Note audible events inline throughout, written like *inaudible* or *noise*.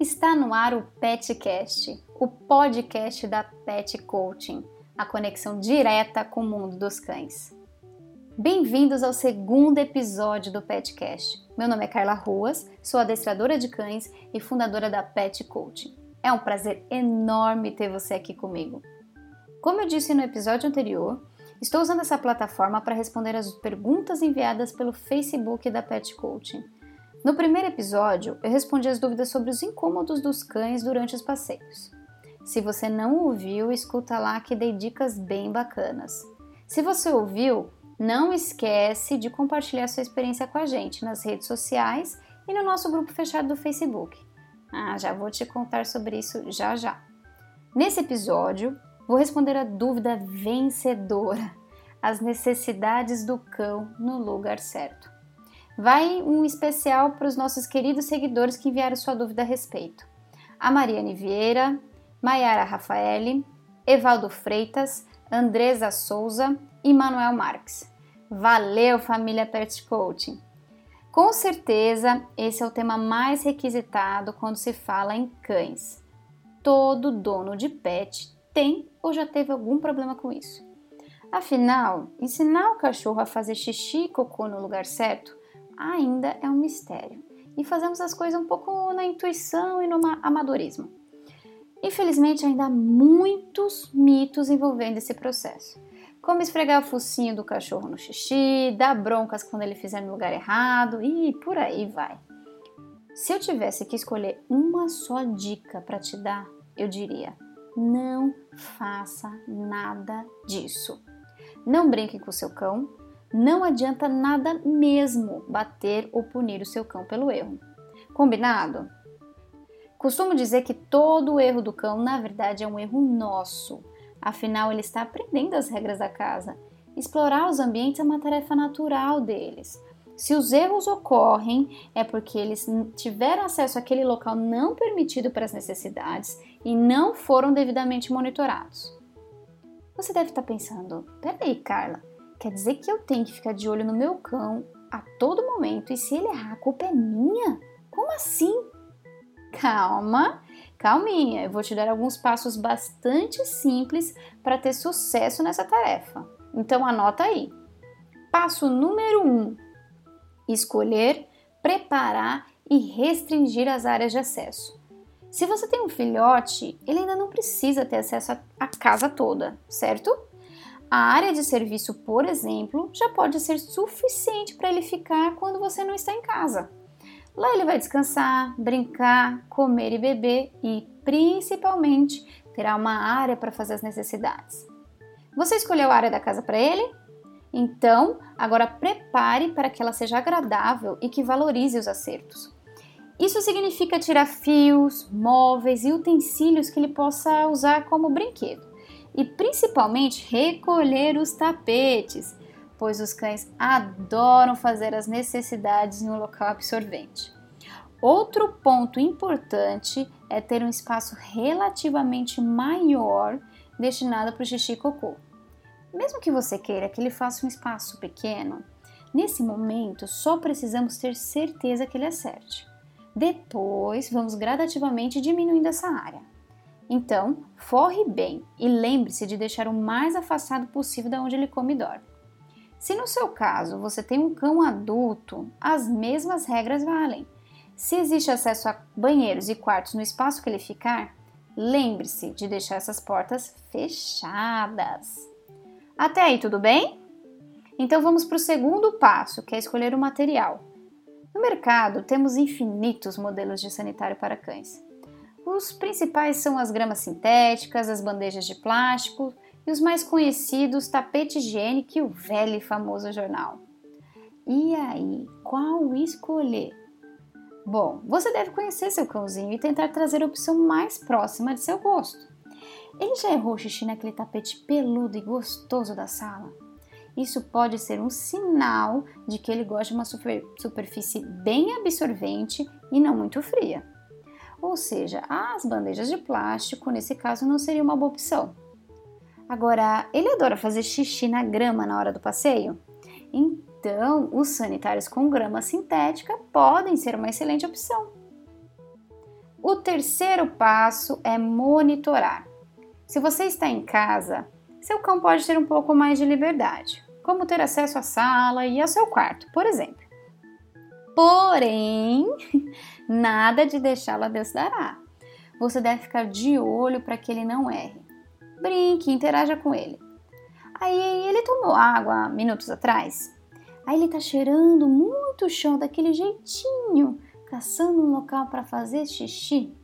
Está no ar o PetCast, o podcast da Pet Coaching, a conexão direta com o mundo dos cães. Bem-vindos ao segundo episódio do PetCast. Meu nome é Carla Ruas, sou adestradora de cães e fundadora da Pet Coaching. É um prazer enorme ter você aqui comigo. Como eu disse no episódio anterior, estou usando essa plataforma para responder as perguntas enviadas pelo Facebook da Pet Coaching. No primeiro episódio, eu respondi as dúvidas sobre os incômodos dos cães durante os passeios. Se você não ouviu, escuta lá que dei dicas bem bacanas. Se você ouviu, não esquece de compartilhar sua experiência com a gente nas redes sociais e no nosso grupo fechado do Facebook. Ah, já vou te contar sobre isso já já. Nesse episódio, vou responder a dúvida vencedora: as necessidades do cão no lugar certo. Vai um especial para os nossos queridos seguidores que enviaram sua dúvida a respeito. A Mariane Vieira, Maiara Rafaeli, Evaldo Freitas, Andresa Souza e Manuel Marques. Valeu, família Pet Coaching! Com certeza, esse é o tema mais requisitado quando se fala em cães. Todo dono de pet tem ou já teve algum problema com isso. Afinal, ensinar o cachorro a fazer xixi e cocô no lugar certo ainda é um mistério e fazemos as coisas um pouco na intuição e no amadorismo. Infelizmente, ainda há muitos mitos envolvendo esse processo. Como esfregar o focinho do cachorro no xixi, dar broncas quando ele fizer no lugar errado e por aí vai. Se eu tivesse que escolher uma só dica para te dar, eu diria: não faça nada disso. Não brinque com seu cão, não adianta nada mesmo bater ou punir o seu cão pelo erro. Combinado? Costumo dizer que todo erro do cão, na verdade, é um erro nosso. Afinal, ele está aprendendo as regras da casa. Explorar os ambientes é uma tarefa natural deles. Se os erros ocorrem, é porque eles tiveram acesso àquele local não permitido para as necessidades e não foram devidamente monitorados. Você deve estar pensando: peraí, Carla, Quer dizer que eu tenho que ficar de olho no meu cão a todo momento e se ele errar, a culpa é minha? Como assim? Calma, calminha, eu vou te dar alguns passos bastante simples para ter sucesso nessa tarefa. Então anota aí. Passo número 1: um, escolher, preparar e restringir as áreas de acesso. Se você tem um filhote, ele ainda não precisa ter acesso à casa toda, certo? A área de serviço, por exemplo, já pode ser suficiente para ele ficar quando você não está em casa. Lá ele vai descansar, brincar, comer e beber e, principalmente, terá uma área para fazer as necessidades. Você escolheu a área da casa para ele? Então, agora prepare para que ela seja agradável e que valorize os acertos. Isso significa tirar fios, móveis e utensílios que ele possa usar como brinquedo e principalmente recolher os tapetes, pois os cães adoram fazer as necessidades um local absorvente. Outro ponto importante é ter um espaço relativamente maior destinado para o xixi e cocô. Mesmo que você queira que ele faça um espaço pequeno, nesse momento só precisamos ter certeza que ele acerte. Depois, vamos gradativamente diminuindo essa área. Então, forre bem e lembre-se de deixar o mais afastado possível da onde ele come e dorme. Se no seu caso você tem um cão adulto, as mesmas regras valem. Se existe acesso a banheiros e quartos no espaço que ele ficar, lembre-se de deixar essas portas fechadas. Até aí, tudo bem? Então vamos para o segundo passo, que é escolher o material. No mercado temos infinitos modelos de sanitário para cães. Os principais são as gramas sintéticas, as bandejas de plástico e os mais conhecidos tapete higiênico e o velho e famoso jornal. E aí, qual escolher? Bom, você deve conhecer seu cãozinho e tentar trazer a opção mais próxima de seu gosto. Ele já errou xixi naquele tapete peludo e gostoso da sala? Isso pode ser um sinal de que ele gosta de uma super, superfície bem absorvente e não muito fria. Ou seja, as bandejas de plástico, nesse caso, não seria uma boa opção. Agora, ele adora fazer xixi na grama na hora do passeio? Então, os sanitários com grama sintética podem ser uma excelente opção. O terceiro passo é monitorar. Se você está em casa, seu cão pode ter um pouco mais de liberdade, como ter acesso à sala e ao seu quarto, por exemplo. Porém, *laughs* nada de deixá-lo a Deus dará. Você deve ficar de olho para que ele não erre. Brinque, interaja com ele. Aí ele tomou água minutos atrás. Aí ele tá cheirando muito o chão daquele jeitinho, caçando um local para fazer xixi.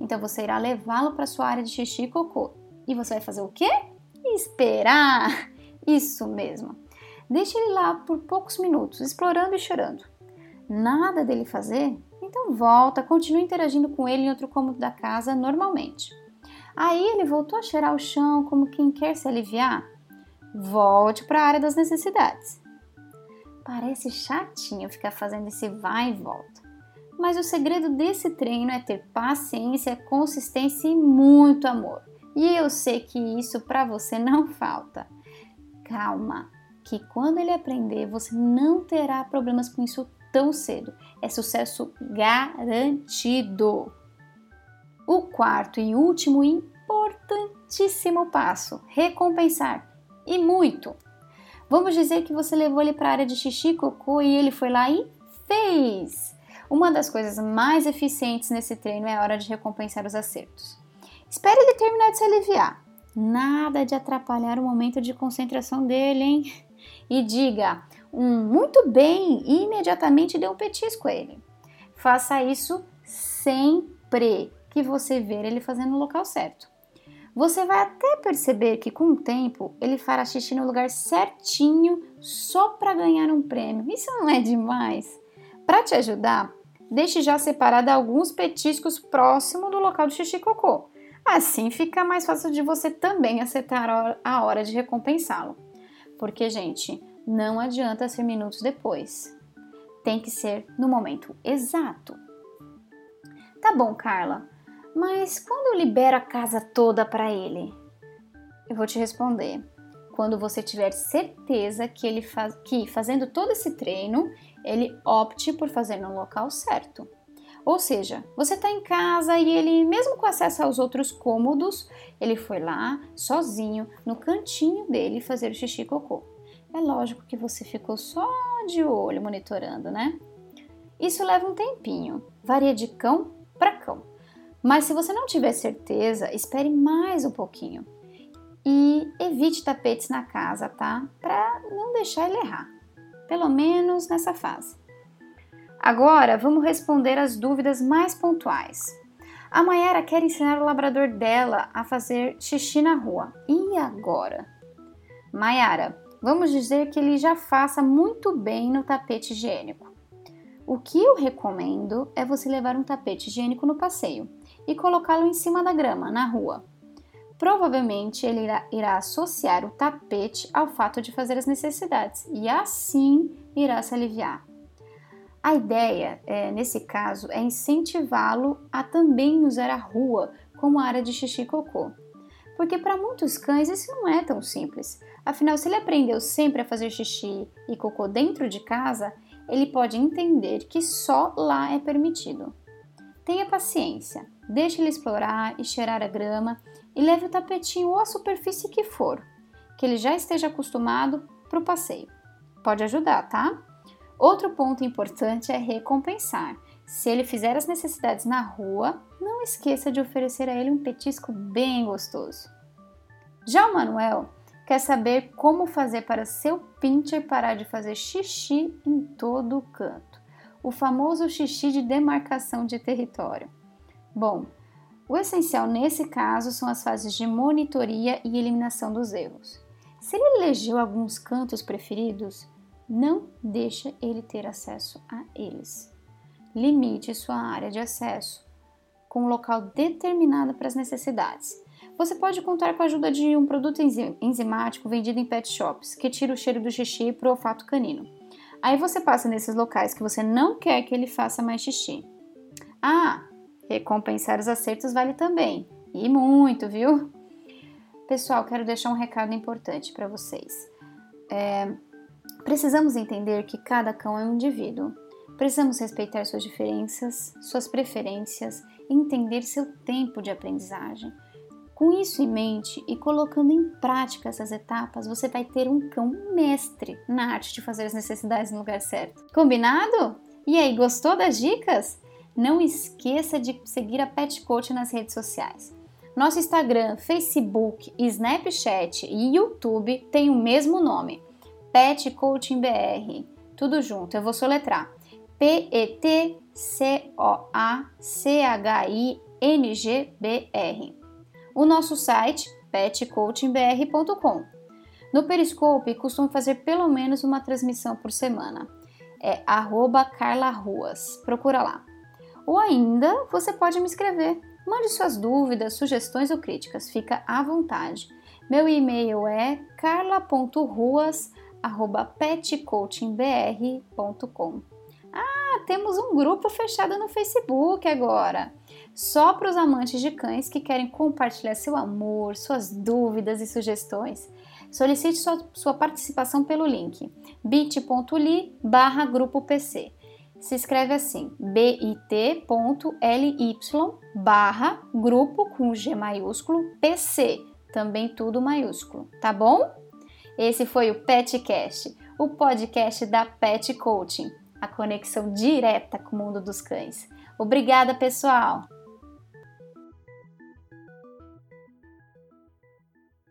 Então você irá levá-lo para sua área de xixi e cocô. E você vai fazer o quê? Esperar. *laughs* Isso mesmo. Deixe ele lá por poucos minutos, explorando e chorando. Nada dele fazer? Então volta, continue interagindo com ele em outro cômodo da casa normalmente. Aí ele voltou a cheirar o chão como quem quer se aliviar? Volte para a área das necessidades. Parece chatinho ficar fazendo esse vai e volta. Mas o segredo desse treino é ter paciência, consistência e muito amor. E eu sei que isso para você não falta. Calma, que quando ele aprender, você não terá problemas com isso tão cedo. É sucesso garantido. O quarto e último importantíssimo passo: recompensar. E muito. Vamos dizer que você levou ele para a área de xixi, cocô e ele foi lá e fez. Uma das coisas mais eficientes nesse treino é a hora de recompensar os acertos. Espere ele terminar de se aliviar. Nada de atrapalhar o momento de concentração dele, hein? E diga um muito bem e imediatamente dê um petisco a ele. Faça isso sempre que você ver ele fazendo no local certo. Você vai até perceber que com o tempo ele fará xixi no lugar certinho só para ganhar um prêmio. Isso não é demais? Para te ajudar, deixe já separado alguns petiscos próximo do local de xixi cocô. Assim fica mais fácil de você também acertar a hora de recompensá-lo. Porque, gente, não adianta ser minutos depois. Tem que ser no momento exato. Tá bom, Carla, mas quando eu libero a casa toda para ele? Eu vou te responder. Quando você tiver certeza que ele faz, que fazendo todo esse treino, ele opte por fazer no local certo. Ou seja, você está em casa e ele, mesmo com acesso aos outros cômodos, ele foi lá sozinho no cantinho dele fazer o xixi e cocô. É lógico que você ficou só de olho monitorando, né? Isso leva um tempinho, varia de cão para cão. Mas se você não tiver certeza, espere mais um pouquinho e evite tapetes na casa, tá? Para não deixar ele errar, pelo menos nessa fase. Agora vamos responder as dúvidas mais pontuais. A Mayara quer ensinar o labrador dela a fazer xixi na rua. E agora? Mayara, vamos dizer que ele já faça muito bem no tapete higiênico. O que eu recomendo é você levar um tapete higiênico no passeio e colocá-lo em cima da grama, na rua. Provavelmente ele irá, irá, associar o tapete ao fato de fazer as necessidades e assim irá se aliviar. A ideia, é, nesse caso, é incentivá-lo a também usar a rua como área de xixi e cocô. Porque para muitos cães isso não é tão simples. Afinal, se ele aprendeu sempre a fazer xixi e cocô dentro de casa, ele pode entender que só lá é permitido. Tenha paciência, deixe ele explorar e cheirar a grama e leve o tapetinho ou a superfície que for, que ele já esteja acostumado para o passeio. Pode ajudar, tá? Outro ponto importante é recompensar. Se ele fizer as necessidades na rua, não esqueça de oferecer a ele um petisco bem gostoso. Já o Manuel quer saber como fazer para seu pincher parar de fazer xixi em todo o canto. O famoso xixi de demarcação de território. Bom, o essencial nesse caso são as fases de monitoria e eliminação dos erros. Se ele elegeu alguns cantos preferidos, não deixa ele ter acesso a eles. Limite sua área de acesso com um local determinado para as necessidades. Você pode contar com a ajuda de um produto enzimático vendido em pet shops, que tira o cheiro do xixi para o olfato canino. Aí você passa nesses locais que você não quer que ele faça mais xixi. Ah, recompensar os acertos vale também. E muito, viu? Pessoal, quero deixar um recado importante para vocês. É, Precisamos entender que cada cão é um indivíduo. Precisamos respeitar suas diferenças, suas preferências, entender seu tempo de aprendizagem. Com isso em mente e colocando em prática essas etapas, você vai ter um cão mestre na arte de fazer as necessidades no lugar certo. Combinado? E aí, gostou das dicas? Não esqueça de seguir a Pet Coach nas redes sociais. Nosso Instagram, Facebook, Snapchat e YouTube têm o mesmo nome, Pet Coaching BR. Tudo junto, eu vou soletrar. P-E-T-C-O-A-C-H-I-N-G-B-R. O nosso site, petcoachingbr.com. No Periscope, costumo fazer pelo menos uma transmissão por semana. É arroba Carla Ruas. Procura lá. Ou ainda, você pode me escrever Mande suas dúvidas, sugestões ou críticas, fica à vontade. Meu e-mail é carla.ruas@petcoachingbr.com. Temos um grupo fechado no Facebook agora. Só para os amantes de cães que querem compartilhar seu amor, suas dúvidas e sugestões. Solicite sua, sua participação pelo link bit.ly barra grupo PC se escreve assim: bit.ly barra grupo com G maiúsculo PC, também tudo maiúsculo, tá bom? Esse foi o Petcast, o podcast da Pet Coaching, a conexão direta com o mundo dos cães. Obrigada, pessoal!